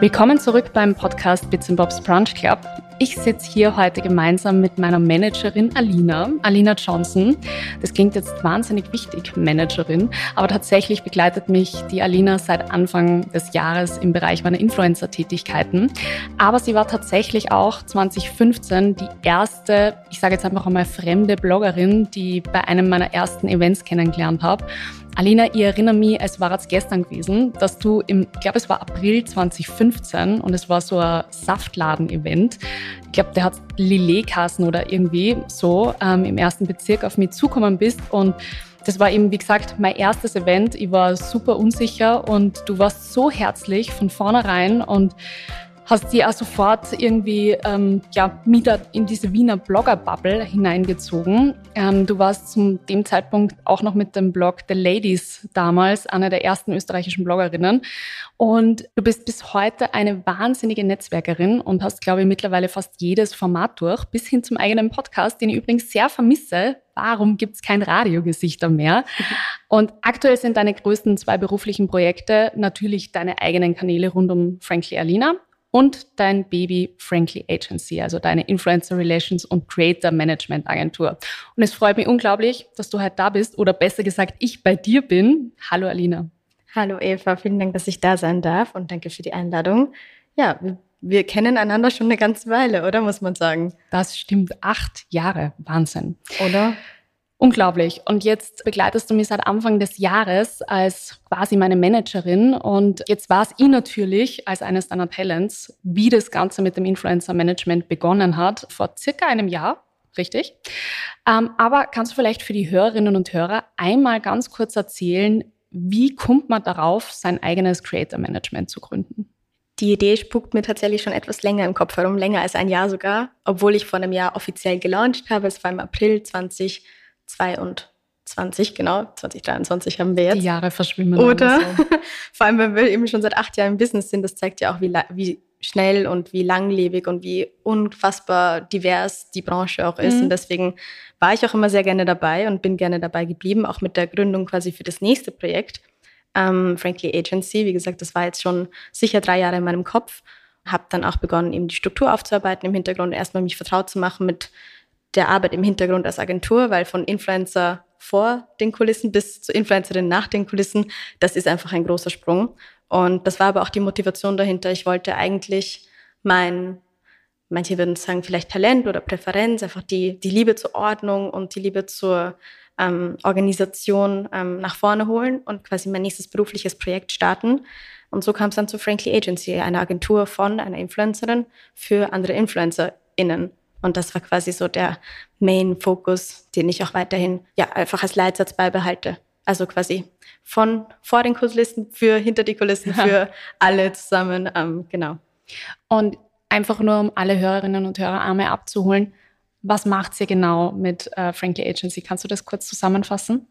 Willkommen zurück beim Podcast Bits Bobs Brunch Club. Ich sitze hier heute gemeinsam mit meiner Managerin Alina, Alina Johnson. Das klingt jetzt wahnsinnig wichtig, Managerin, aber tatsächlich begleitet mich die Alina seit Anfang des Jahres im Bereich meiner Influencer-Tätigkeiten. Aber sie war tatsächlich auch 2015 die erste, ich sage jetzt einfach einmal fremde Bloggerin, die bei einem meiner ersten Events kennengelernt habe. Alina, ich erinnere mich, es war jetzt gestern gewesen, dass du im, ich glaube, es war April 2015 und es war so ein Saftladen-Event. Ich glaube, der hat Lillet-Kassen oder irgendwie so ähm, im ersten Bezirk auf mich zukommen bist und das war eben, wie gesagt, mein erstes Event. Ich war super unsicher und du warst so herzlich von vornherein und hast die auch sofort irgendwie ähm, ja, wieder in diese Wiener Blogger-Bubble hineingezogen. Ähm, du warst zu dem Zeitpunkt auch noch mit dem Blog The Ladies damals eine der ersten österreichischen Bloggerinnen. Und du bist bis heute eine wahnsinnige Netzwerkerin und hast, glaube ich, mittlerweile fast jedes Format durch, bis hin zum eigenen Podcast, den ich übrigens sehr vermisse. Warum gibt es kein Radiogesichter mehr? Und aktuell sind deine größten zwei beruflichen Projekte natürlich deine eigenen Kanäle rund um Frankly Alina und dein Baby Frankly Agency, also deine Influencer Relations und Creator Management Agentur. Und es freut mich unglaublich, dass du heute da bist oder besser gesagt, ich bei dir bin. Hallo Alina. Hallo Eva, vielen Dank, dass ich da sein darf und danke für die Einladung. Ja, wir, wir kennen einander schon eine ganze Weile, oder muss man sagen? Das stimmt, acht Jahre, Wahnsinn. Oder? Unglaublich. Und jetzt begleitest du mich seit Anfang des Jahres als quasi meine Managerin. Und jetzt war es ich natürlich als eines deiner Talents, wie das Ganze mit dem Influencer-Management begonnen hat, vor circa einem Jahr. Richtig. Ähm, aber kannst du vielleicht für die Hörerinnen und Hörer einmal ganz kurz erzählen, wie kommt man darauf, sein eigenes Creator-Management zu gründen? Die Idee spuckt mir tatsächlich schon etwas länger im Kopf herum, länger als ein Jahr sogar, obwohl ich vor einem Jahr offiziell gelauncht habe. Es war im April 2020. 22, genau, 2023 haben wir jetzt. Die Jahre verschwimmen. Oder? So. Vor allem, wenn wir eben schon seit acht Jahren im Business sind, das zeigt ja auch, wie, wie schnell und wie langlebig und wie unfassbar divers die Branche auch ist. Mhm. Und deswegen war ich auch immer sehr gerne dabei und bin gerne dabei geblieben, auch mit der Gründung quasi für das nächste Projekt, ähm, Frankly Agency. Wie gesagt, das war jetzt schon sicher drei Jahre in meinem Kopf. Habe dann auch begonnen, eben die Struktur aufzuarbeiten im Hintergrund, erstmal mich vertraut zu machen mit der Arbeit im Hintergrund als Agentur, weil von Influencer vor den Kulissen bis zu Influencerin nach den Kulissen, das ist einfach ein großer Sprung. Und das war aber auch die Motivation dahinter. Ich wollte eigentlich mein, manche würden sagen, vielleicht Talent oder Präferenz, einfach die, die Liebe zur Ordnung und die Liebe zur ähm, Organisation ähm, nach vorne holen und quasi mein nächstes berufliches Projekt starten. Und so kam es dann zu Frankly Agency, einer Agentur von einer Influencerin für andere InfluencerInnen. Und das war quasi so der Main-Fokus, den ich auch weiterhin ja einfach als Leitsatz beibehalte. Also quasi von vor den Kulissen für hinter die Kulissen für alle zusammen, ähm, genau. Und einfach nur, um alle Hörerinnen und Hörer einmal abzuholen, was macht ihr genau mit äh, Frankie Agency? Kannst du das kurz zusammenfassen?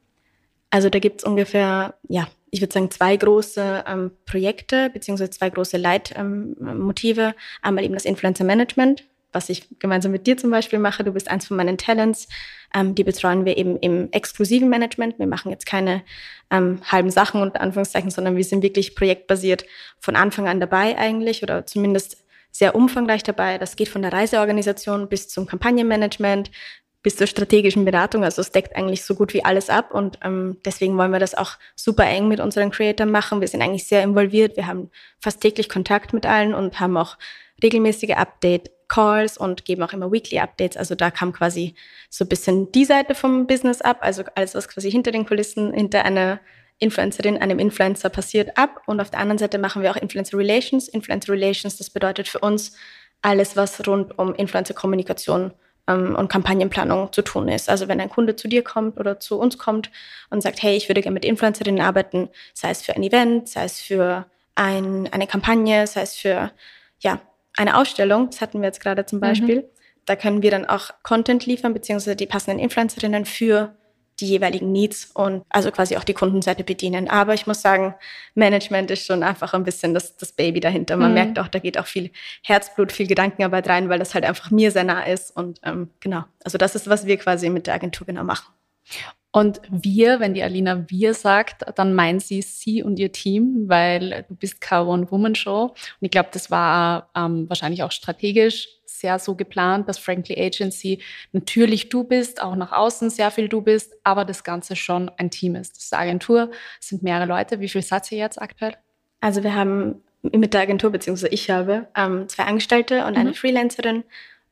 Also da gibt es ungefähr, ja, ich würde sagen, zwei große ähm, Projekte beziehungsweise zwei große Leitmotive. Ähm, Einmal eben das Influencer Management, was ich gemeinsam mit dir zum Beispiel mache. Du bist eins von meinen Talents. Ähm, die betreuen wir eben im exklusiven Management. Wir machen jetzt keine ähm, halben Sachen unter Anführungszeichen, sondern wir sind wirklich projektbasiert von Anfang an dabei eigentlich oder zumindest sehr umfangreich dabei. Das geht von der Reiseorganisation bis zum Kampagnenmanagement, bis zur strategischen Beratung. Also es deckt eigentlich so gut wie alles ab und ähm, deswegen wollen wir das auch super eng mit unseren Creatoren machen. Wir sind eigentlich sehr involviert. Wir haben fast täglich Kontakt mit allen und haben auch regelmäßige Update Calls und geben auch immer Weekly Updates. Also da kam quasi so ein bisschen die Seite vom Business ab, also alles, was quasi hinter den Kulissen, hinter einer Influencerin, einem Influencer passiert ab. Und auf der anderen Seite machen wir auch Influencer Relations. Influencer Relations, das bedeutet für uns alles, was rund um Influencer-Kommunikation ähm, und Kampagnenplanung zu tun ist. Also wenn ein Kunde zu dir kommt oder zu uns kommt und sagt, hey, ich würde gerne mit Influencerinnen arbeiten, sei es für ein Event, sei es für ein, eine Kampagne, sei es für ja, eine Ausstellung, das hatten wir jetzt gerade zum Beispiel, mhm. da können wir dann auch Content liefern, beziehungsweise die passenden Influencerinnen für die jeweiligen Needs und also quasi auch die Kundenseite bedienen. Aber ich muss sagen, Management ist schon einfach ein bisschen das, das Baby dahinter. Man mhm. merkt auch, da geht auch viel Herzblut, viel Gedankenarbeit rein, weil das halt einfach mir sehr nah ist. Und ähm, genau, also das ist, was wir quasi mit der Agentur genau machen. Und wir, wenn die Alina wir sagt, dann meint sie sie und ihr Team, weil du bist keine One-Woman-Show. Und ich glaube, das war ähm, wahrscheinlich auch strategisch sehr so geplant, dass Frankly Agency natürlich du bist, auch nach außen sehr viel du bist, aber das Ganze schon ein Team ist. Das ist eine Agentur, es sind mehrere Leute. Wie viel seid ihr jetzt aktuell? Also wir haben mit der Agentur, beziehungsweise ich habe ähm, zwei Angestellte und mhm. eine Freelancerin.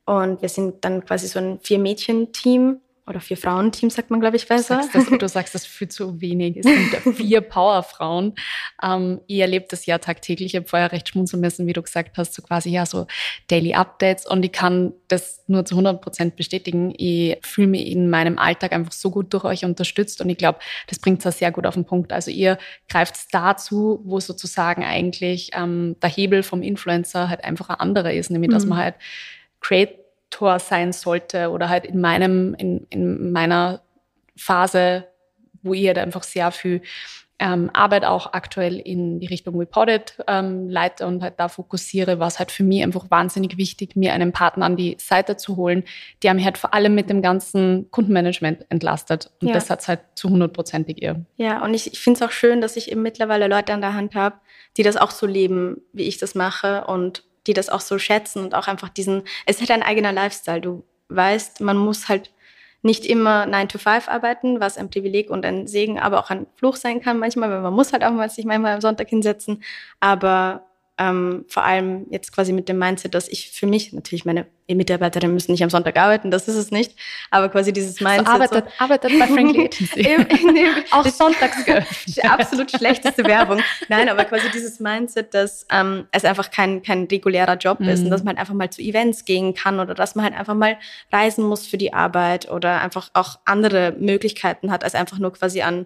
Und wir sind dann quasi so ein Vier-Mädchen-Team oder vier Frauenteams, sagt man, glaube ich, besser. Du sagst, das, du sagst das viel zu wenig. Es sind vier Powerfrauen. Ähm, ihr erlebt das ja tagtäglich. Ich habe vorher recht schmunzeln müssen, wie du gesagt hast, so quasi ja so Daily Updates. Und ich kann das nur zu 100 Prozent bestätigen. Ich fühle mich in meinem Alltag einfach so gut durch euch unterstützt. Und ich glaube, das bringt es sehr gut auf den Punkt. Also ihr greift dazu, wo sozusagen eigentlich ähm, der Hebel vom Influencer halt einfach ein anderer ist, nämlich mhm. dass man halt create Tor sein sollte oder halt in meinem, in, in meiner Phase, wo ich halt einfach sehr viel ähm, Arbeit auch aktuell in die Richtung Reported ähm, leite und halt da fokussiere, war es halt für mich einfach wahnsinnig wichtig, mir einen Partner an die Seite zu holen, der mich halt vor allem mit dem ganzen Kundenmanagement entlastet. Und ja. das hat es halt zu hundertprozentig ihr. Ja, und ich, ich finde es auch schön, dass ich eben mittlerweile Leute an der Hand habe, die das auch so leben, wie ich das mache und die das auch so schätzen und auch einfach diesen, es ist halt ein eigener Lifestyle. Du weißt, man muss halt nicht immer 9 to 5 arbeiten, was ein Privileg und ein Segen, aber auch ein Fluch sein kann manchmal, weil man muss halt auch mal sich manchmal am Sonntag hinsetzen. Aber ähm, vor allem jetzt quasi mit dem Mindset, dass ich für mich, natürlich meine Mitarbeiterinnen müssen nicht am Sonntag arbeiten, das ist es nicht, aber quasi dieses Mindset. Also arbeitet, so, arbeitet bei Frankly Agency. Auch sonntags. Absolut schlechteste Werbung. Nein, aber quasi dieses Mindset, dass ähm, es einfach kein, kein regulärer Job mhm. ist und dass man halt einfach mal zu Events gehen kann oder dass man halt einfach mal reisen muss für die Arbeit oder einfach auch andere Möglichkeiten hat, als einfach nur quasi an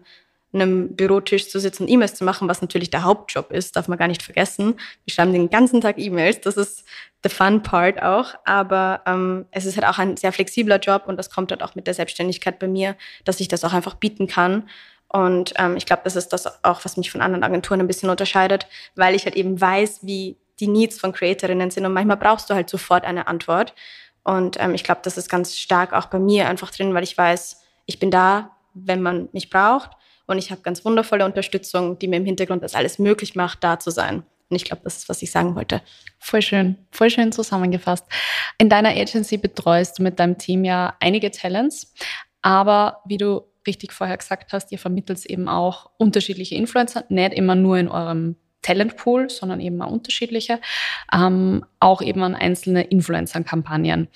einem Bürotisch zu sitzen, E-Mails zu machen, was natürlich der Hauptjob ist, darf man gar nicht vergessen. Wir schreiben den ganzen Tag E-Mails, das ist the fun part auch. Aber ähm, es ist halt auch ein sehr flexibler Job und das kommt halt auch mit der Selbstständigkeit bei mir, dass ich das auch einfach bieten kann. Und ähm, ich glaube, das ist das auch, was mich von anderen Agenturen ein bisschen unterscheidet, weil ich halt eben weiß, wie die Needs von Creatorinnen sind und manchmal brauchst du halt sofort eine Antwort. Und ähm, ich glaube, das ist ganz stark auch bei mir einfach drin, weil ich weiß, ich bin da, wenn man mich braucht und ich habe ganz wundervolle Unterstützung, die mir im Hintergrund das alles möglich macht, da zu sein. Und ich glaube, das ist, was ich sagen wollte. Voll schön, voll schön zusammengefasst. In deiner Agency betreust du mit deinem Team ja einige Talents, aber wie du richtig vorher gesagt hast, ihr vermittelt eben auch unterschiedliche Influencer, nicht immer nur in eurem Talentpool, sondern eben auch unterschiedliche, ähm, auch eben an einzelne Influencer-Kampagnen.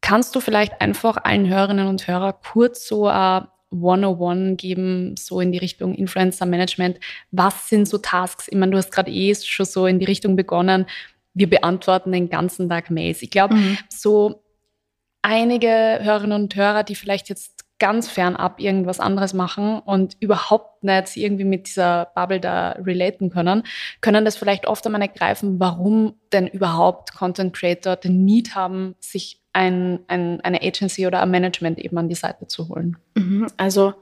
Kannst du vielleicht einfach allen Hörerinnen und Hörern kurz so ein 101 geben, so in die Richtung Influencer Management. Was sind so Tasks? Ich meine, du hast gerade eh schon so in die Richtung begonnen. Wir beantworten den ganzen Tag Mails. Ich glaube, mhm. so einige Hörerinnen und Hörer, die vielleicht jetzt ganz fernab irgendwas anderes machen und überhaupt nicht irgendwie mit dieser Bubble da relaten können, können das vielleicht oft einmal nicht greifen, warum denn überhaupt Content Creator den Need haben, sich ein, ein, eine Agency oder ein Management eben an die Seite zu holen? Mhm, also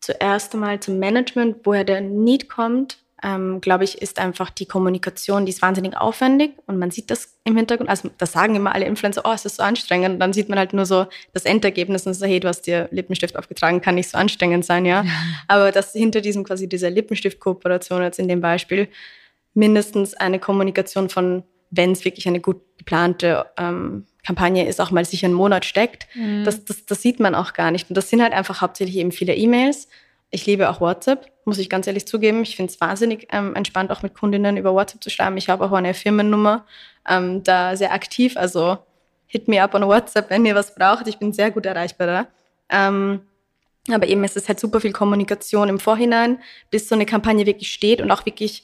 zuerst einmal zum Management, woher der Need kommt, ähm, glaube ich, ist einfach die Kommunikation, die ist wahnsinnig aufwendig und man sieht das im Hintergrund. Also das sagen immer alle Influencer, oh, es ist so anstrengend. Und dann sieht man halt nur so das Endergebnis und so, hey, du hast dir Lippenstift aufgetragen, kann nicht so anstrengend sein, ja. ja. Aber dass hinter diesem quasi dieser Lippenstift-Kooperation jetzt in dem Beispiel mindestens eine Kommunikation von, wenn es wirklich eine gut geplante ähm, Kampagne ist, auch mal sich einen Monat steckt. Mhm. Das, das, das sieht man auch gar nicht. Und das sind halt einfach hauptsächlich eben viele E-Mails. Ich liebe auch WhatsApp, muss ich ganz ehrlich zugeben. Ich finde es wahnsinnig ähm, entspannt, auch mit Kundinnen über WhatsApp zu schreiben. Ich habe auch eine Firmennummer, ähm, da sehr aktiv. Also hit me up on WhatsApp, wenn ihr was braucht. Ich bin sehr gut erreichbar da. Ähm, aber eben es ist halt super viel Kommunikation im Vorhinein, bis so eine Kampagne wirklich steht und auch wirklich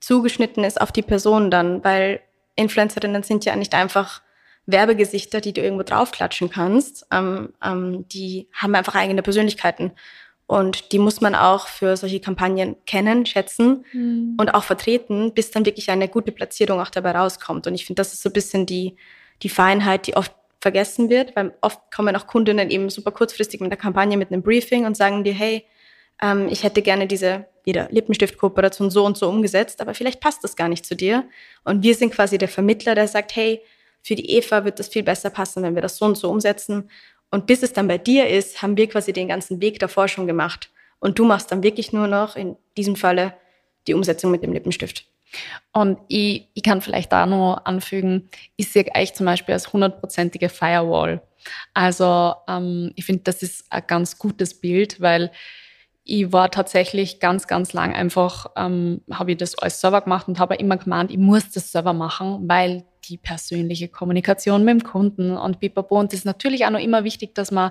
zugeschnitten ist auf die Person dann, weil Influencerinnen sind ja nicht einfach Werbegesichter, die du irgendwo draufklatschen kannst. Ähm, ähm, die haben einfach eigene Persönlichkeiten. Und die muss man auch für solche Kampagnen kennen, schätzen mhm. und auch vertreten, bis dann wirklich eine gute Platzierung auch dabei rauskommt. Und ich finde, das ist so ein bisschen die, die Feinheit, die oft vergessen wird, weil oft kommen auch Kundinnen eben super kurzfristig mit der Kampagne mit einem Briefing und sagen dir, hey, ähm, ich hätte gerne diese wieder Lippenstift-Kooperation so und so umgesetzt, aber vielleicht passt das gar nicht zu dir. Und wir sind quasi der Vermittler, der sagt, hey, für die Eva wird das viel besser passen, wenn wir das so und so umsetzen. Und bis es dann bei dir ist, haben wir quasi den ganzen Weg davor schon gemacht. Und du machst dann wirklich nur noch in diesem Falle die Umsetzung mit dem Lippenstift. Und ich, ich kann vielleicht da noch anfügen, ich sehe euch zum Beispiel als hundertprozentige Firewall. Also ähm, ich finde, das ist ein ganz gutes Bild, weil ich war tatsächlich ganz, ganz lang einfach, ähm, habe ich das alles selber gemacht und habe immer gemeint, ich muss das selber machen, weil die persönliche Kommunikation mit dem Kunden und pipapo. Und das ist natürlich auch noch immer wichtig, dass man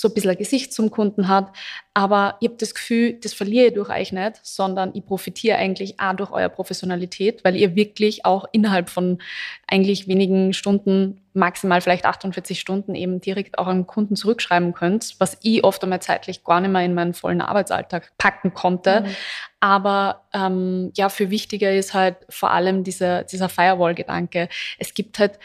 so ein bisschen ein Gesicht zum Kunden hat. Aber ich habe das Gefühl, das verliere ich durch euch nicht, sondern ich profitiere eigentlich auch durch eure Professionalität, weil ihr wirklich auch innerhalb von eigentlich wenigen Stunden, maximal vielleicht 48 Stunden eben direkt auch an Kunden zurückschreiben könnt, was ich oft einmal zeitlich gar nicht mehr in meinen vollen Arbeitsalltag packen konnte. Mhm. Aber ähm, ja, für wichtiger ist halt vor allem dieser, dieser Firewall-Gedanke. Es gibt halt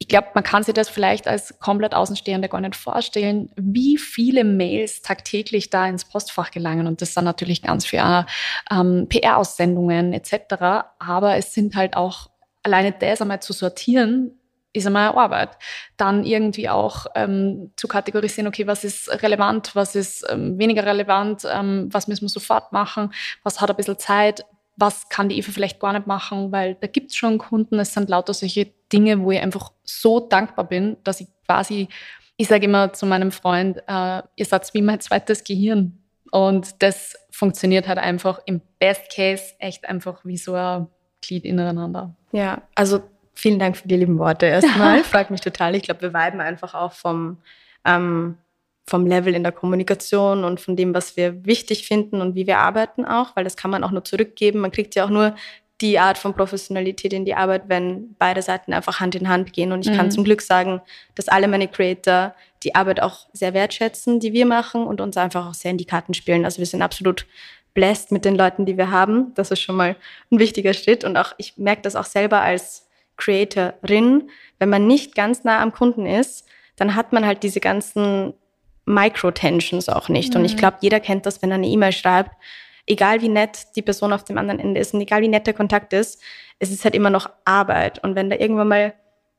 ich glaube, man kann sich das vielleicht als komplett Außenstehende gar nicht vorstellen, wie viele Mails tagtäglich da ins Postfach gelangen. Und das sind natürlich ganz viele ähm, PR-Aussendungen etc. Aber es sind halt auch alleine das einmal zu sortieren, ist einmal Arbeit. Dann irgendwie auch ähm, zu kategorisieren, okay, was ist relevant, was ist ähm, weniger relevant, ähm, was müssen wir sofort machen, was hat ein bisschen Zeit, was kann die Eva vielleicht gar nicht machen, weil da gibt es schon Kunden, es sind lauter solche Dinge, wo ich einfach so dankbar bin, dass ich quasi, ich sage immer zu meinem Freund, äh, ihr seid wie mein zweites Gehirn. Und das funktioniert halt einfach im Best Case echt einfach wie so ein Glied ineinander. Ja, also vielen Dank für die lieben Worte erstmal. Freut mich total. Ich glaube, wir weiben einfach auch vom ähm, vom Level in der Kommunikation und von dem, was wir wichtig finden und wie wir arbeiten auch, weil das kann man auch nur zurückgeben. Man kriegt ja auch nur die Art von Professionalität in die Arbeit, wenn beide Seiten einfach Hand in Hand gehen. Und ich mhm. kann zum Glück sagen, dass alle meine Creator die Arbeit auch sehr wertschätzen, die wir machen und uns einfach auch sehr in die Karten spielen. Also wir sind absolut blessed mit den Leuten, die wir haben. Das ist schon mal ein wichtiger Schritt. Und auch ich merke das auch selber als Creatorin, wenn man nicht ganz nah am Kunden ist, dann hat man halt diese ganzen Microtensions auch nicht. Mhm. Und ich mhm. glaube, jeder kennt das, wenn er eine E-Mail schreibt. Egal wie nett die Person auf dem anderen Ende ist und egal wie nett der Kontakt ist, es ist halt immer noch Arbeit. Und wenn da irgendwann mal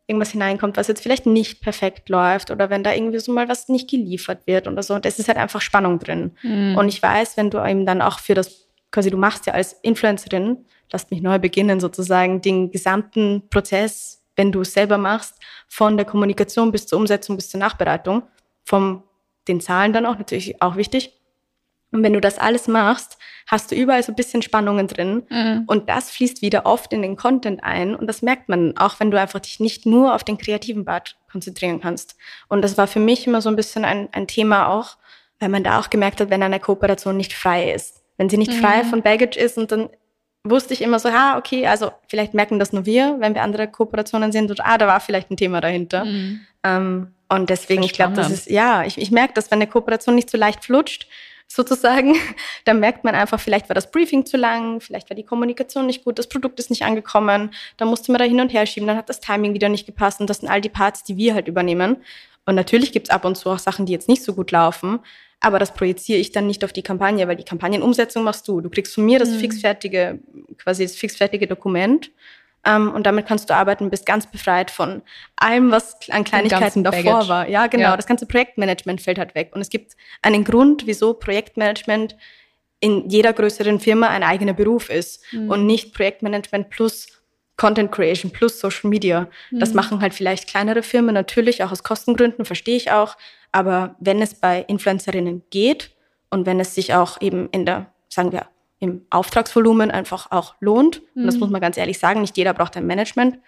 irgendwas hineinkommt, was jetzt vielleicht nicht perfekt läuft oder wenn da irgendwie so mal was nicht geliefert wird oder so, das ist halt einfach Spannung drin. Mhm. Und ich weiß, wenn du eben dann auch für das, quasi du machst ja als Influencerin, lasst mich neu beginnen sozusagen, den gesamten Prozess, wenn du es selber machst, von der Kommunikation bis zur Umsetzung bis zur Nachbereitung, vom den Zahlen dann auch natürlich auch wichtig. Und wenn du das alles machst, hast du überall so ein bisschen Spannungen drin. Mhm. Und das fließt wieder oft in den Content ein. Und das merkt man auch, wenn du einfach dich nicht nur auf den kreativen Part konzentrieren kannst. Und das war für mich immer so ein bisschen ein, ein Thema auch, weil man da auch gemerkt hat, wenn eine Kooperation nicht frei ist. Wenn sie nicht mhm. frei von Baggage ist und dann wusste ich immer so, ah, okay, also vielleicht merken das nur wir, wenn wir andere Kooperationen sehen, oder ah, da war vielleicht ein Thema dahinter. Mhm. Ähm, und deswegen, ich glaube, das ist, ja, ich, ich merke, dass wenn eine Kooperation nicht so leicht flutscht, sozusagen, dann merkt man einfach, vielleicht war das Briefing zu lang, vielleicht war die Kommunikation nicht gut, das Produkt ist nicht angekommen, dann musste man da hin und her schieben, dann hat das Timing wieder nicht gepasst und das sind all die Parts, die wir halt übernehmen. Und natürlich gibt's ab und zu auch Sachen, die jetzt nicht so gut laufen, aber das projiziere ich dann nicht auf die Kampagne, weil die Kampagnenumsetzung machst du. Du kriegst von mir das mhm. fixfertige, quasi das fixfertige Dokument ähm, und damit kannst du arbeiten, bist ganz befreit von allem, was an Kleinigkeiten davor Baggage. war. Ja, genau. Ja. Das ganze Projektmanagement fällt halt weg. Und es gibt einen Grund, wieso Projektmanagement in jeder größeren Firma ein eigener Beruf ist mhm. und nicht Projektmanagement plus Content Creation plus Social Media. Mhm. Das machen halt vielleicht kleinere Firmen natürlich, auch aus Kostengründen, verstehe ich auch. Aber wenn es bei Influencerinnen geht und wenn es sich auch eben in der, sagen wir, im Auftragsvolumen einfach auch lohnt. Und das mhm. muss man ganz ehrlich sagen, nicht jeder braucht ein Management,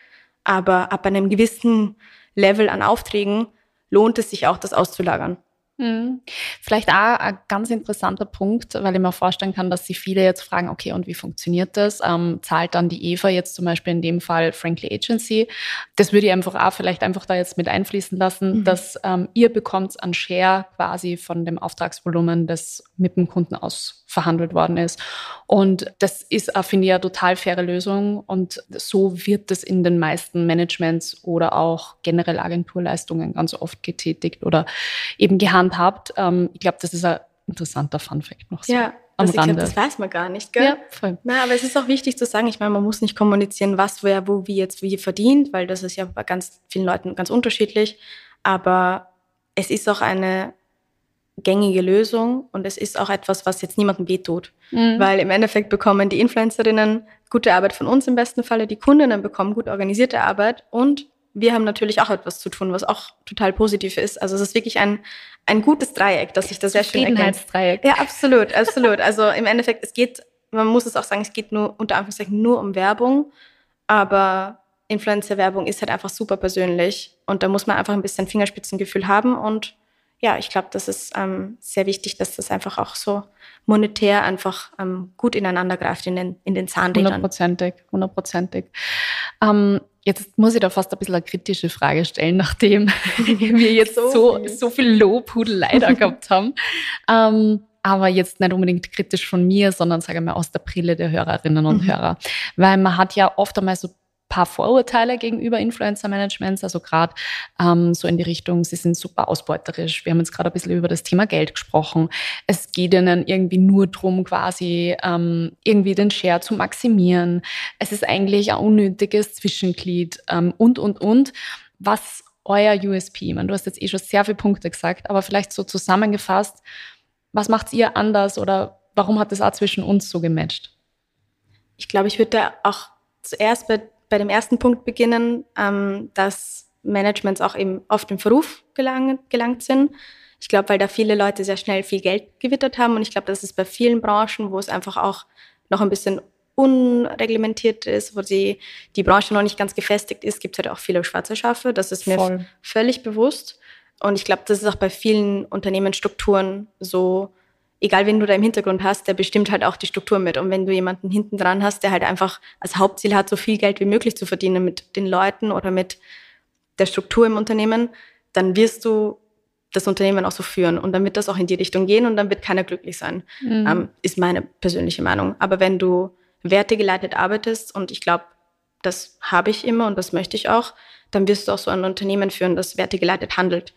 aber ab einem gewissen Level an Aufträgen lohnt es sich auch, das auszulagern. Mhm. Vielleicht auch ein ganz interessanter Punkt, weil ich mir vorstellen kann, dass sich viele jetzt fragen, okay, und wie funktioniert das? Ähm, zahlt dann die Eva jetzt zum Beispiel in dem Fall Frankly Agency? Das würde ich einfach auch vielleicht einfach da jetzt mit einfließen lassen, mhm. dass ähm, ihr bekommt an Share quasi von dem Auftragsvolumen, das mit dem Kunden aus verhandelt worden ist. Und das ist, finde ich, eine total faire Lösung. Und so wird das in den meisten Managements oder auch generell Agenturleistungen ganz oft getätigt oder eben gehandhabt. Ähm, ich glaube, das ist ein interessanter Funfact noch so. Ja. Am also Rande. Glaub, das weiß man gar nicht, gell? Ja, voll. Na, aber es ist auch wichtig zu sagen, ich meine, man muss nicht kommunizieren, was, wer, wo, wie jetzt wie verdient, weil das ist ja bei ganz vielen Leuten ganz unterschiedlich. Aber es ist auch eine gängige Lösung und es ist auch etwas, was jetzt niemandem wehtut. Mhm. Weil im Endeffekt bekommen die Influencerinnen gute Arbeit von uns im besten Falle, die Kundinnen bekommen gut organisierte Arbeit und wir haben natürlich auch etwas zu tun, was auch total positiv ist. Also es ist wirklich ein, ein gutes Dreieck, das sich da sehr schön. Dreieck. Ja, absolut, absolut. Also im Endeffekt, es geht, man muss es auch sagen, es geht nur unter Anführungszeichen nur um Werbung, aber Influencer-Werbung ist halt einfach super persönlich und da muss man einfach ein bisschen Fingerspitzengefühl haben und ja, ich glaube, das ist ähm, sehr wichtig, dass das einfach auch so monetär einfach ähm, gut ineinander greift in den, in den Zahnrädern. Hundertprozentig, hundertprozentig. Ähm, jetzt muss ich da fast ein bisschen eine kritische Frage stellen, nachdem wir jetzt so, so, viel, so viel Lobhudelei da gehabt haben. Ähm, aber jetzt nicht unbedingt kritisch von mir, sondern sage mal aus der Brille der Hörerinnen und mhm. Hörer. Weil man hat ja oft einmal so paar Vorurteile gegenüber Influencer-Managements, also gerade ähm, so in die Richtung, sie sind super ausbeuterisch. Wir haben jetzt gerade ein bisschen über das Thema Geld gesprochen. Es geht ihnen irgendwie nur darum, quasi ähm, irgendwie den Share zu maximieren. Es ist eigentlich ein unnötiges Zwischenglied ähm, und, und, und. Was euer USP? Ich meine, du hast jetzt eh schon sehr viele Punkte gesagt, aber vielleicht so zusammengefasst, was macht ihr anders oder warum hat das auch zwischen uns so gematcht? Ich glaube, ich würde da auch zuerst bei bei dem ersten Punkt beginnen, ähm, dass Managements auch eben oft im Verruf gelangt, gelangt sind. Ich glaube, weil da viele Leute sehr schnell viel Geld gewittert haben und ich glaube, das ist bei vielen Branchen, wo es einfach auch noch ein bisschen unreglementiert ist, wo die, die Branche noch nicht ganz gefestigt ist, gibt es halt auch viele schwarze Schafe. Das ist mir Voll. völlig bewusst. Und ich glaube, das ist auch bei vielen Unternehmensstrukturen so, egal wen du da im Hintergrund hast, der bestimmt halt auch die Struktur mit. Und wenn du jemanden hinten dran hast, der halt einfach als Hauptziel hat, so viel Geld wie möglich zu verdienen mit den Leuten oder mit der Struktur im Unternehmen, dann wirst du das Unternehmen auch so führen und dann wird das auch in die Richtung gehen und dann wird keiner glücklich sein, mhm. ähm, ist meine persönliche Meinung. Aber wenn du wertegeleitet arbeitest und ich glaube, das habe ich immer und das möchte ich auch, dann wirst du auch so ein Unternehmen führen, das wertegeleitet handelt.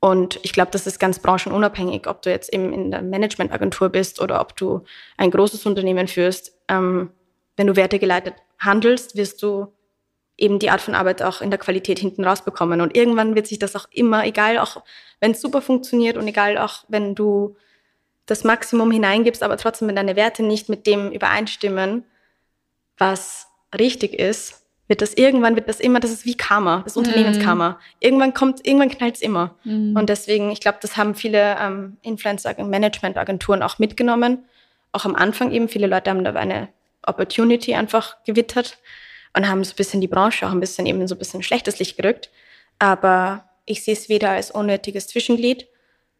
Und ich glaube, das ist ganz branchenunabhängig, ob du jetzt eben in der Managementagentur bist oder ob du ein großes Unternehmen führst. Ähm, wenn du wertegeleitet handelst, wirst du eben die Art von Arbeit auch in der Qualität hinten rausbekommen. Und irgendwann wird sich das auch immer, egal auch wenn es super funktioniert und egal auch wenn du das Maximum hineingibst, aber trotzdem wenn deine Werte nicht mit dem übereinstimmen, was richtig ist, wird das irgendwann, wird das immer, das ist wie Karma, das Unternehmenskarma. Mhm. Irgendwann kommt, irgendwann knallt es immer. Mhm. Und deswegen, ich glaube, das haben viele ähm, Influencer- und Management-Agenturen auch mitgenommen. Auch am Anfang eben, viele Leute haben da eine Opportunity einfach gewittert und haben so ein bisschen die Branche auch ein bisschen eben so ein bisschen schlechtes Licht gerückt. Aber ich sehe es weder als unnötiges Zwischenglied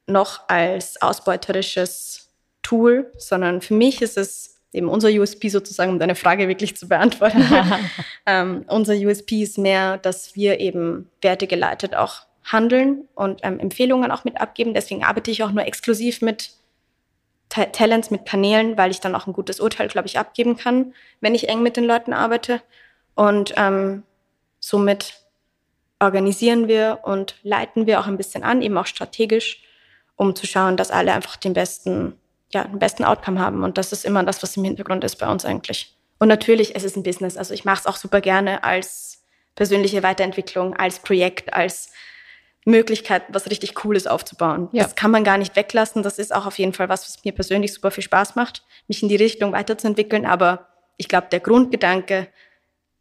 noch als ausbeuterisches Tool, sondern für mich ist es eben unser USP sozusagen, um deine Frage wirklich zu beantworten. ähm, unser USP ist mehr, dass wir eben wertegeleitet auch handeln und ähm, Empfehlungen auch mit abgeben. Deswegen arbeite ich auch nur exklusiv mit Ta Talents, mit Kanälen, weil ich dann auch ein gutes Urteil, glaube ich, abgeben kann, wenn ich eng mit den Leuten arbeite. Und ähm, somit organisieren wir und leiten wir auch ein bisschen an, eben auch strategisch, um zu schauen, dass alle einfach den besten ja, den besten Outcome haben. Und das ist immer das, was im Hintergrund ist bei uns eigentlich. Und natürlich, es ist ein Business. Also ich mache es auch super gerne als persönliche Weiterentwicklung, als Projekt, als Möglichkeit, was richtig Cooles aufzubauen. Ja. Das kann man gar nicht weglassen. Das ist auch auf jeden Fall was, was mir persönlich super viel Spaß macht, mich in die Richtung weiterzuentwickeln. Aber ich glaube, der Grundgedanke,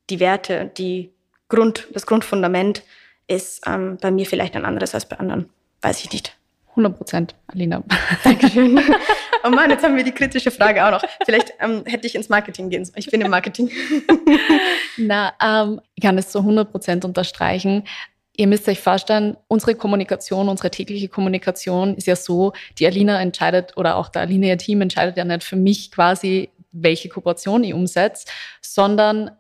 die Werte, die Grund, das Grundfundament ist ähm, bei mir vielleicht ein anderes als bei anderen. Weiß ich nicht. 100 Prozent, Alina. Dankeschön. Oh Mann, jetzt haben wir die kritische Frage auch noch. Vielleicht ähm, hätte ich ins Marketing gehen sollen. Ich bin im Marketing. Na, ähm, ich kann es zu 100 Prozent unterstreichen. Ihr müsst euch vorstellen, unsere Kommunikation, unsere tägliche Kommunikation ist ja so, die Alina entscheidet oder auch der Alina ihr Team entscheidet ja nicht für mich quasi, welche Kooperation ich umsetze, sondern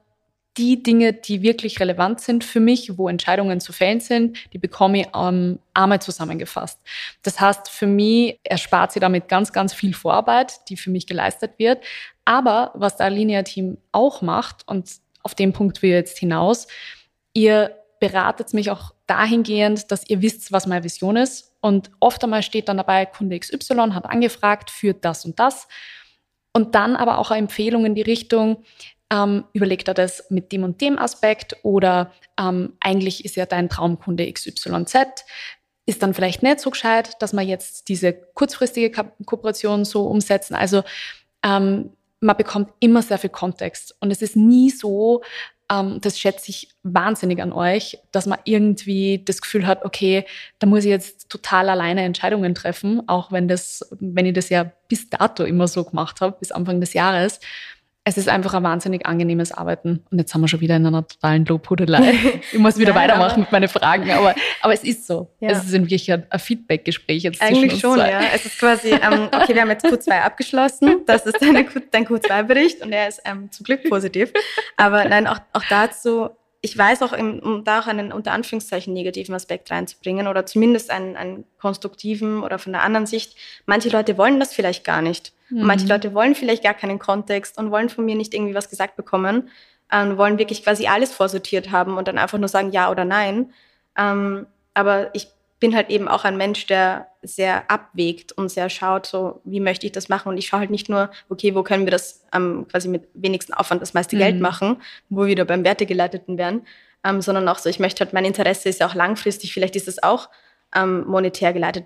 die Dinge, die wirklich relevant sind für mich, wo Entscheidungen zu fällen sind, die bekomme ich ähm, einmal zusammengefasst. Das heißt, für mich erspart sie damit ganz, ganz viel Vorarbeit, die für mich geleistet wird. Aber was der Alinea-Team auch macht, und auf den Punkt will ich jetzt hinaus, ihr beratet mich auch dahingehend, dass ihr wisst, was meine Vision ist. Und oft einmal steht dann dabei, Kunde XY hat angefragt für das und das. Und dann aber auch eine Empfehlung in die Richtung, ähm, überlegt er das mit dem und dem Aspekt oder ähm, eigentlich ist ja dein Traumkunde XYZ. ist dann vielleicht nicht so gescheit, dass wir jetzt diese kurzfristige Ko Kooperation so umsetzen. Also ähm, man bekommt immer sehr viel Kontext und es ist nie so, ähm, das schätze ich wahnsinnig an euch, dass man irgendwie das Gefühl hat, okay, da muss ich jetzt total alleine Entscheidungen treffen, auch wenn das, wenn ich das ja bis dato immer so gemacht habe, bis Anfang des Jahres es ist einfach ein wahnsinnig angenehmes Arbeiten. Und jetzt haben wir schon wieder in einer totalen Lobhudelei. Ich muss wieder Nein, weitermachen mit meinen Fragen, aber, aber es ist so. Ja. Es ist wirklich ein, ein Feedback-Gespräch jetzt Eigentlich schon, zwei. ja. Es ist quasi, ähm, okay, wir haben jetzt Q2 abgeschlossen. Das ist deine, dein Q2-Bericht und er ist ähm, zum Glück positiv. Aber nein, auch, auch dazu, ich weiß auch, um da auch einen unter Anführungszeichen negativen Aspekt reinzubringen oder zumindest einen, einen konstruktiven oder von der anderen Sicht, manche Leute wollen das vielleicht gar nicht. Mhm. Manche. Leute wollen vielleicht gar keinen Kontext und wollen von mir nicht irgendwie was gesagt bekommen, ähm, wollen wirklich quasi alles vorsortiert haben und dann einfach nur sagen ja oder nein. Ähm, aber ich bin halt eben auch ein Mensch, der sehr abwägt und sehr schaut, so wie möchte ich das machen. Und ich schaue halt nicht nur, okay, wo können wir das ähm, quasi mit wenigsten Aufwand das meiste mhm. Geld machen, wo wir wieder beim Wertegeleiteten wären, ähm, sondern auch so, ich möchte halt, mein Interesse ist ja auch langfristig, vielleicht ist es auch ähm, monetär geleitet.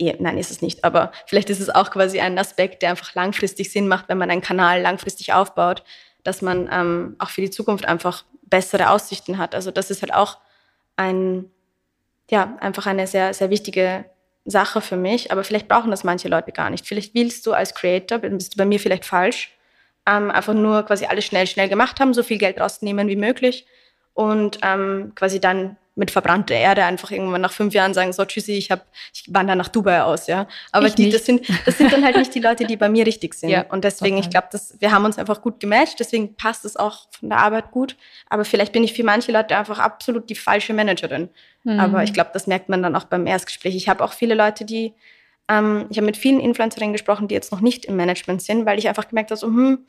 Nein, ist es nicht, aber vielleicht ist es auch quasi ein Aspekt, der einfach langfristig Sinn macht, wenn man einen Kanal langfristig aufbaut, dass man ähm, auch für die Zukunft einfach bessere Aussichten hat. Also das ist halt auch ein ja, einfach eine sehr, sehr wichtige Sache für mich. Aber vielleicht brauchen das manche Leute gar nicht. Vielleicht willst du als Creator, bist du bei mir vielleicht falsch, ähm, einfach nur quasi alles schnell, schnell gemacht haben, so viel Geld rausnehmen wie möglich und ähm, quasi dann mit verbrannter Erde einfach irgendwann nach fünf Jahren sagen, so tschüssi, ich hab, ich wandere nach Dubai aus, ja. Aber ich die, das sind, das sind dann halt nicht die Leute, die bei mir richtig sind. Ja, und deswegen, okay. ich glaube, wir haben uns einfach gut gematcht, deswegen passt es auch von der Arbeit gut. Aber vielleicht bin ich für manche Leute einfach absolut die falsche Managerin. Mhm. Aber ich glaube, das merkt man dann auch beim Erstgespräch. Ich habe auch viele Leute, die, ähm, ich habe mit vielen Influencerinnen gesprochen, die jetzt noch nicht im Management sind, weil ich einfach gemerkt habe, so, hm,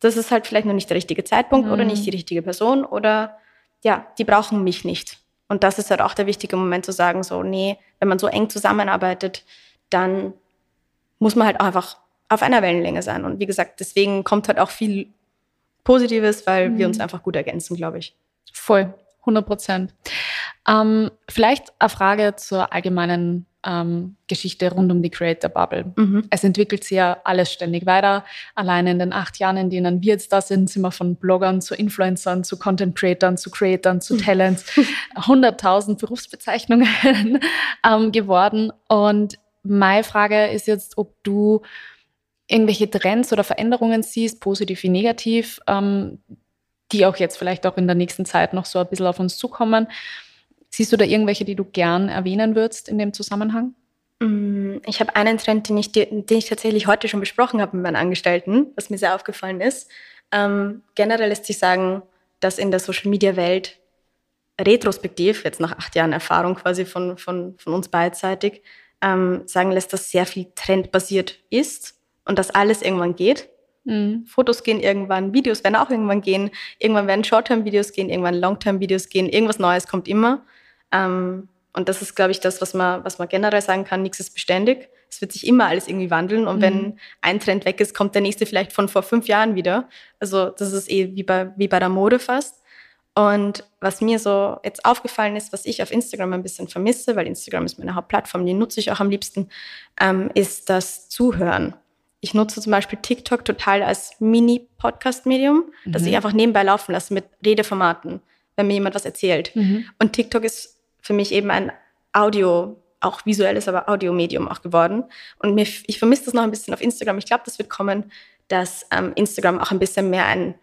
das ist halt vielleicht noch nicht der richtige Zeitpunkt mhm. oder nicht die richtige Person oder ja, die brauchen mich nicht. Und das ist halt auch der wichtige Moment zu sagen, so, nee, wenn man so eng zusammenarbeitet, dann muss man halt auch einfach auf einer Wellenlänge sein. Und wie gesagt, deswegen kommt halt auch viel Positives, weil mhm. wir uns einfach gut ergänzen, glaube ich. Voll, 100 Prozent. Ähm, vielleicht eine Frage zur allgemeinen ähm, Geschichte rund um die Creator Bubble. Mhm. Es entwickelt sich ja alles ständig weiter. Allein in den acht Jahren, in denen wir jetzt da sind, sind wir von Bloggern zu Influencern, zu Content Creatern, zu Creatern, zu Talents, 100.000 Berufsbezeichnungen ähm, geworden. Und meine Frage ist jetzt, ob du irgendwelche Trends oder Veränderungen siehst, positiv wie negativ, ähm, die auch jetzt vielleicht auch in der nächsten Zeit noch so ein bisschen auf uns zukommen. Siehst du da irgendwelche, die du gern erwähnen würdest in dem Zusammenhang? Mm, ich habe einen Trend, den ich, den ich tatsächlich heute schon besprochen habe mit meinen Angestellten, was mir sehr aufgefallen ist. Ähm, generell lässt sich sagen, dass in der Social-Media-Welt retrospektiv, jetzt nach acht Jahren Erfahrung quasi von, von, von uns beidseitig, ähm, sagen lässt, dass sehr viel trendbasiert ist und dass alles irgendwann geht. Mhm. Fotos gehen irgendwann, Videos werden auch irgendwann gehen, irgendwann werden Short-Term-Videos gehen, irgendwann Long-Term-Videos gehen, irgendwas Neues kommt immer. Ähm, und das ist, glaube ich, das, was man, was man generell sagen kann. Nichts ist beständig. Es wird sich immer alles irgendwie wandeln. Und mhm. wenn ein Trend weg ist, kommt der nächste vielleicht von vor fünf Jahren wieder. Also das ist eh wie bei, wie bei der Mode fast. Und was mir so jetzt aufgefallen ist, was ich auf Instagram ein bisschen vermisse, weil Instagram ist meine Hauptplattform, die nutze ich auch am liebsten, ähm, ist das Zuhören. Ich nutze zum Beispiel TikTok total als Mini-Podcast-Medium, mhm. das ich einfach nebenbei laufen lasse mit Redeformaten, wenn mir jemand was erzählt. Mhm. Und TikTok ist für mich eben ein Audio, auch visuelles, aber Audiomedium auch geworden. Und mir, ich vermisse das noch ein bisschen auf Instagram. Ich glaube, das wird kommen, dass ähm, Instagram auch ein bisschen mehr ein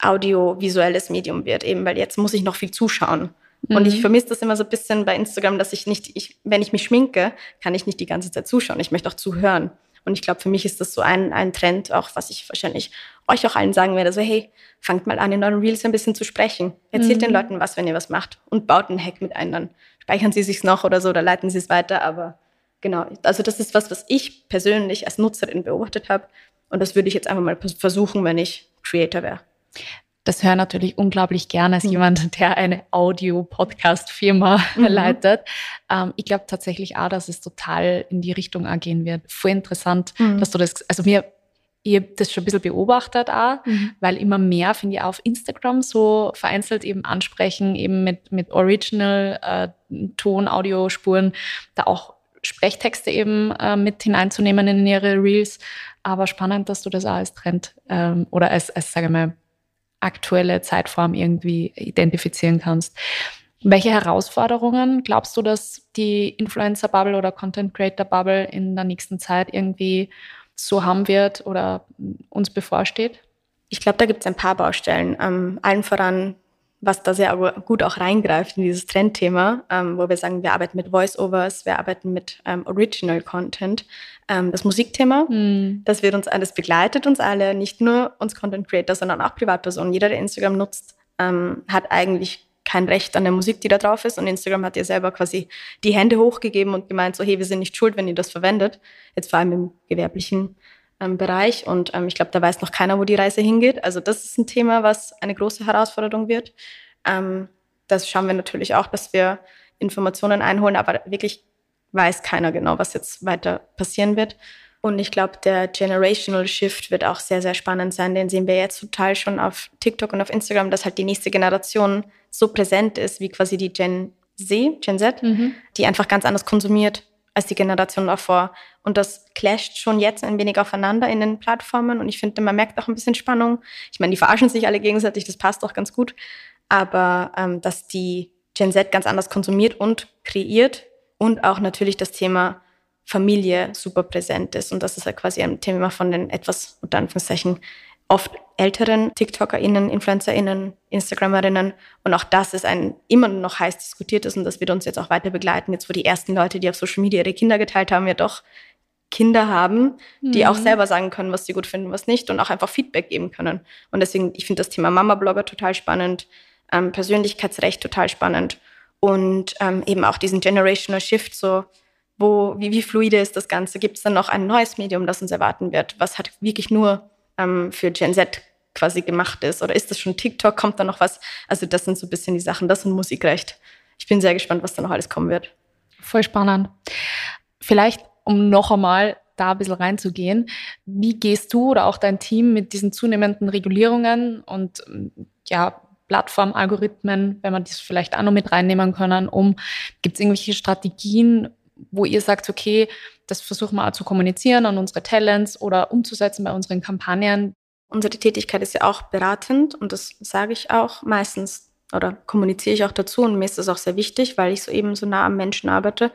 audiovisuelles Medium wird, eben weil jetzt muss ich noch viel zuschauen. Mhm. Und ich vermisse das immer so ein bisschen bei Instagram, dass ich nicht, ich, wenn ich mich schminke, kann ich nicht die ganze Zeit zuschauen. Ich möchte auch zuhören. Und ich glaube, für mich ist das so ein, ein Trend, auch was ich wahrscheinlich euch auch allen sagen werde. So, hey, fangt mal an, in euren Reels ein bisschen zu sprechen. Erzählt mhm. den Leuten was, wenn ihr was macht und baut einen Hack mit ein. Dann speichern sie sich's noch oder so oder leiten sie es weiter. Aber genau, also das ist was, was ich persönlich als Nutzerin beobachtet habe. Und das würde ich jetzt einfach mal versuchen, wenn ich Creator wäre. Das höre natürlich unglaublich gerne als mhm. jemand, der eine Audio-Podcast-Firma mhm. leitet. Ähm, ich glaube tatsächlich auch, dass es total in die Richtung gehen wird. Voll interessant, mhm. dass du das, also mir ich habe das schon ein bisschen beobachtet auch, mhm. weil immer mehr, finde ich, auf Instagram so vereinzelt eben ansprechen, eben mit, mit Original äh, Ton, Audiospuren, da auch Sprechtexte eben äh, mit hineinzunehmen in ihre Reels. Aber spannend, dass du das auch als Trend ähm, oder als, als sage ich mal, aktuelle Zeitform irgendwie identifizieren kannst. Welche Herausforderungen glaubst du, dass die Influencer-Bubble oder Content-Creator-Bubble in der nächsten Zeit irgendwie so haben wird oder uns bevorsteht? Ich glaube, da gibt es ein paar Baustellen. Ähm, allen voran, was da sehr gut auch reingreift in dieses Trendthema, ähm, wo wir sagen, wir arbeiten mit Voice-Overs, wir arbeiten mit ähm, Original Content. Ähm, das Musikthema, mhm. das wird uns alles begleitet, uns alle, nicht nur uns Content Creator, sondern auch Privatpersonen. Jeder, der Instagram nutzt, ähm, hat eigentlich kein Recht an der Musik, die da drauf ist. Und Instagram hat ihr selber quasi die Hände hochgegeben und gemeint, so hey, wir sind nicht schuld, wenn ihr das verwendet. Jetzt vor allem im gewerblichen ähm, Bereich. Und ähm, ich glaube, da weiß noch keiner, wo die Reise hingeht. Also das ist ein Thema, was eine große Herausforderung wird. Ähm, das schauen wir natürlich auch, dass wir Informationen einholen, aber wirklich weiß keiner genau, was jetzt weiter passieren wird. Und ich glaube, der Generational Shift wird auch sehr, sehr spannend sein. Den sehen wir jetzt total schon auf TikTok und auf Instagram, dass halt die nächste Generation so präsent ist wie quasi die Gen Z, Gen Z, mhm. die einfach ganz anders konsumiert als die Generation davor. Und das clasht schon jetzt ein wenig aufeinander in den Plattformen. Und ich finde, man merkt auch ein bisschen Spannung. Ich meine, die verarschen sich alle gegenseitig, das passt auch ganz gut. Aber ähm, dass die Gen Z ganz anders konsumiert und kreiert und auch natürlich das Thema Familie super präsent ist. Und das ist ja quasi ein Thema von den etwas, unter Anführungszeichen, oft älteren TikTokerInnen, InfluencerInnen, Instagramerinnen. Und auch das ist ein immer noch heiß diskutiertes und das wird uns jetzt auch weiter begleiten. Jetzt, wo die ersten Leute, die auf Social Media ihre Kinder geteilt haben, ja doch Kinder haben, die mhm. auch selber sagen können, was sie gut finden, was nicht und auch einfach Feedback geben können. Und deswegen, ich finde das Thema Mama-Blogger total spannend, ähm, Persönlichkeitsrecht total spannend und ähm, eben auch diesen Generational Shift so, wo, wie, wie fluide ist das Ganze? Gibt es dann noch ein neues Medium, das uns erwarten wird? Was hat wirklich nur ähm, für Gen Z quasi gemacht ist? Oder ist das schon TikTok? Kommt da noch was? Also das sind so ein bisschen die Sachen, das und Musikrecht. Ich bin sehr gespannt, was da noch alles kommen wird. Voll spannend. Vielleicht, um noch einmal da ein bisschen reinzugehen, wie gehst du oder auch dein Team mit diesen zunehmenden Regulierungen und ja, Plattformalgorithmen, wenn man das vielleicht auch noch mit reinnehmen können, um, gibt es irgendwelche Strategien, wo ihr sagt, okay, das versuchen wir auch zu kommunizieren an unsere Talents oder umzusetzen bei unseren Kampagnen? Unsere Tätigkeit ist ja auch beratend und das sage ich auch meistens oder kommuniziere ich auch dazu und mir ist das auch sehr wichtig, weil ich so eben so nah am Menschen arbeite.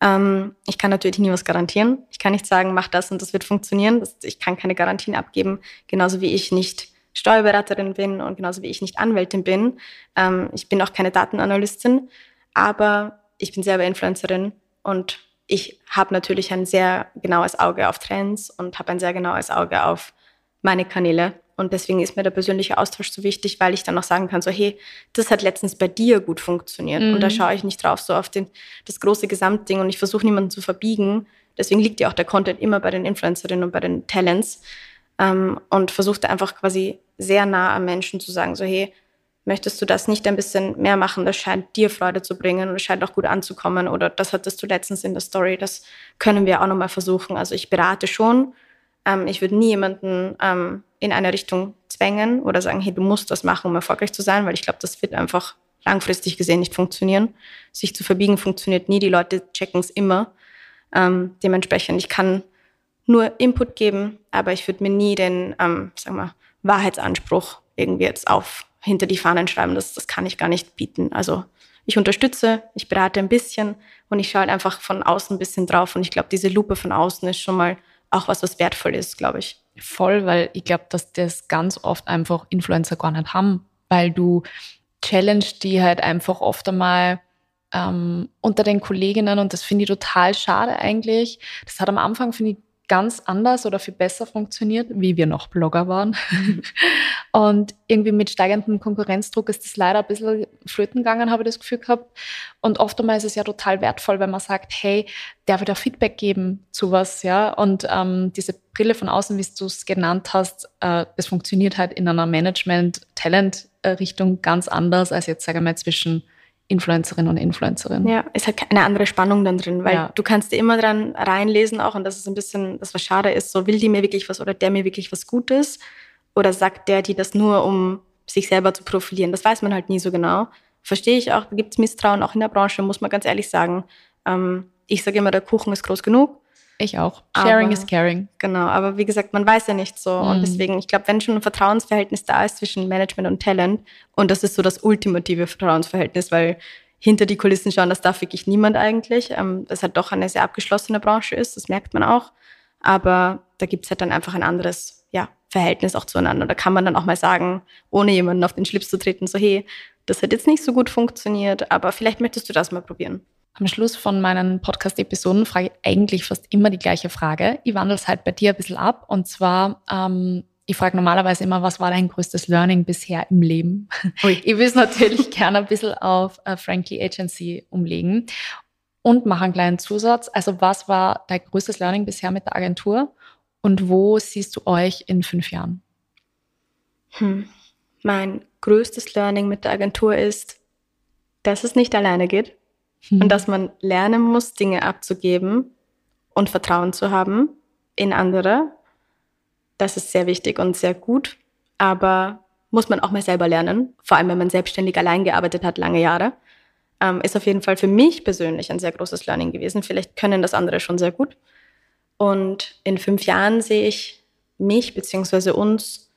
Ähm, ich kann natürlich nie was garantieren. Ich kann nicht sagen, mach das und das wird funktionieren. Das, ich kann keine Garantien abgeben, genauso wie ich nicht Steuerberaterin bin und genauso wie ich nicht Anwältin bin. Ähm, ich bin auch keine Datenanalystin, aber ich bin selber Influencerin und ich habe natürlich ein sehr genaues Auge auf Trends und habe ein sehr genaues Auge auf meine Kanäle. Und deswegen ist mir der persönliche Austausch so wichtig, weil ich dann auch sagen kann, so hey, das hat letztens bei dir gut funktioniert. Mhm. Und da mhm. schaue ich nicht drauf, so auf den, das große Gesamtding und ich versuche niemanden zu verbiegen. Deswegen liegt ja auch der Content immer bei den Influencerinnen und bei den Talents. Ähm, und versuche einfach quasi sehr nah am Menschen zu sagen, so hey, möchtest du das nicht ein bisschen mehr machen? Das scheint dir Freude zu bringen und es scheint auch gut anzukommen. Oder das hattest du letztens in der Story. Das können wir auch nochmal versuchen. Also ich berate schon. Ähm, ich würde nie jemanden ähm, in eine Richtung zwängen oder sagen, hey, du musst das machen, um erfolgreich zu sein, weil ich glaube, das wird einfach langfristig gesehen nicht funktionieren. Sich zu verbiegen funktioniert nie. Die Leute checken es immer. Ähm, dementsprechend, ich kann nur Input geben, aber ich würde mir nie den, ähm, sagen wir, Wahrheitsanspruch irgendwie jetzt auf hinter die Fahnen schreiben, das, das kann ich gar nicht bieten. Also ich unterstütze, ich berate ein bisschen und ich schaue halt einfach von außen ein bisschen drauf. Und ich glaube, diese Lupe von außen ist schon mal auch was, was wertvoll ist, glaube ich. Voll, weil ich glaube, dass das ganz oft einfach Influencer gar nicht haben, weil du challenge die halt einfach oft einmal ähm, unter den Kolleginnen und das finde ich total schade eigentlich. Das hat am Anfang, finde ich, ganz anders oder viel besser funktioniert, wie wir noch Blogger waren. und irgendwie mit steigendem Konkurrenzdruck ist das leider ein bisschen flöten gegangen, habe ich das Gefühl gehabt. Und oft einmal ist es ja total wertvoll, wenn man sagt, hey, der wird da Feedback geben zu was, ja. Und ähm, diese Brille von außen, wie du es genannt hast, äh, das funktioniert halt in einer Management-Talent-Richtung ganz anders als jetzt, sage ich mal, zwischen Influencerin und Influencerin. Ja, ist halt eine andere Spannung dann drin, weil ja. du kannst dir immer dran reinlesen auch und das ist ein bisschen, das was schade ist, so will die mir wirklich was oder der mir wirklich was Gutes oder sagt der die das nur, um sich selber zu profilieren. Das weiß man halt nie so genau. Verstehe ich auch, gibt es Misstrauen auch in der Branche, muss man ganz ehrlich sagen. Ähm, ich sage immer, der Kuchen ist groß genug. Ich auch. Sharing aber, is caring. Genau, aber wie gesagt, man weiß ja nicht so. Mhm. Und deswegen, ich glaube, wenn schon ein Vertrauensverhältnis da ist zwischen Management und Talent, und das ist so das ultimative Vertrauensverhältnis, weil hinter die Kulissen schauen, das darf wirklich niemand eigentlich. Ähm, das halt doch eine sehr abgeschlossene Branche ist, das merkt man auch. Aber da gibt es halt dann einfach ein anderes ja, Verhältnis auch zueinander. Da kann man dann auch mal sagen, ohne jemanden auf den Schlips zu treten, so hey, das hat jetzt nicht so gut funktioniert, aber vielleicht möchtest du das mal probieren. Am Schluss von meinen Podcast-Episoden frage ich eigentlich fast immer die gleiche Frage. Ich wandle es halt bei dir ein bisschen ab. Und zwar, ähm, ich frage normalerweise immer, was war dein größtes Learning bisher im Leben? Ui. Ich will es natürlich gerne ein bisschen auf äh, Frankly Agency umlegen und mache einen kleinen Zusatz. Also was war dein größtes Learning bisher mit der Agentur und wo siehst du euch in fünf Jahren? Hm. Mein größtes Learning mit der Agentur ist, dass es nicht alleine geht hm. und dass man lernen muss, Dinge abzugeben und Vertrauen zu haben in andere. Das ist sehr wichtig und sehr gut, aber muss man auch mal selber lernen, vor allem wenn man selbstständig allein gearbeitet hat, lange Jahre. Ähm, ist auf jeden Fall für mich persönlich ein sehr großes Learning gewesen. Vielleicht können das andere schon sehr gut. Und in fünf Jahren sehe ich mich bzw. uns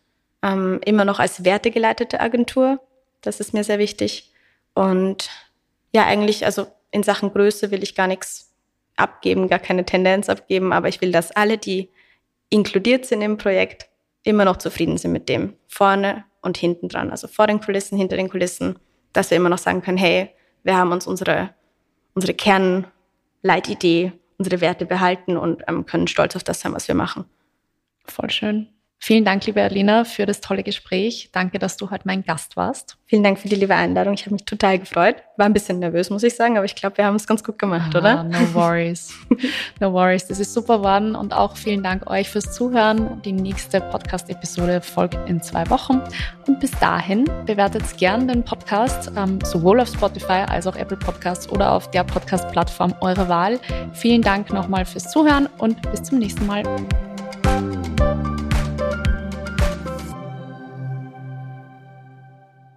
ähm, immer noch als wertegeleitete Agentur. Das ist mir sehr wichtig. Und ja, eigentlich, also in Sachen Größe will ich gar nichts abgeben, gar keine Tendenz abgeben, aber ich will, dass alle, die inkludiert sind im Projekt, immer noch zufrieden sind mit dem. Vorne und hinten dran, also vor den Kulissen, hinter den Kulissen, dass wir immer noch sagen können, hey, wir haben uns unsere, unsere Kernleitidee, unsere Werte behalten und ähm, können stolz auf das sein, was wir machen. Voll schön. Vielen Dank, liebe Alina, für das tolle Gespräch. Danke, dass du heute mein Gast warst. Vielen Dank für die liebe Einladung. Ich habe mich total gefreut. War ein bisschen nervös, muss ich sagen, aber ich glaube, wir haben es ganz gut gemacht, ah, oder? No worries. no worries. Das ist super geworden. Und auch vielen Dank euch fürs Zuhören. Die nächste Podcast-Episode folgt in zwei Wochen. Und bis dahin bewertet gern den Podcast, ähm, sowohl auf Spotify als auch Apple Podcasts oder auf der Podcast-Plattform eurer Wahl. Vielen Dank nochmal fürs Zuhören und bis zum nächsten Mal.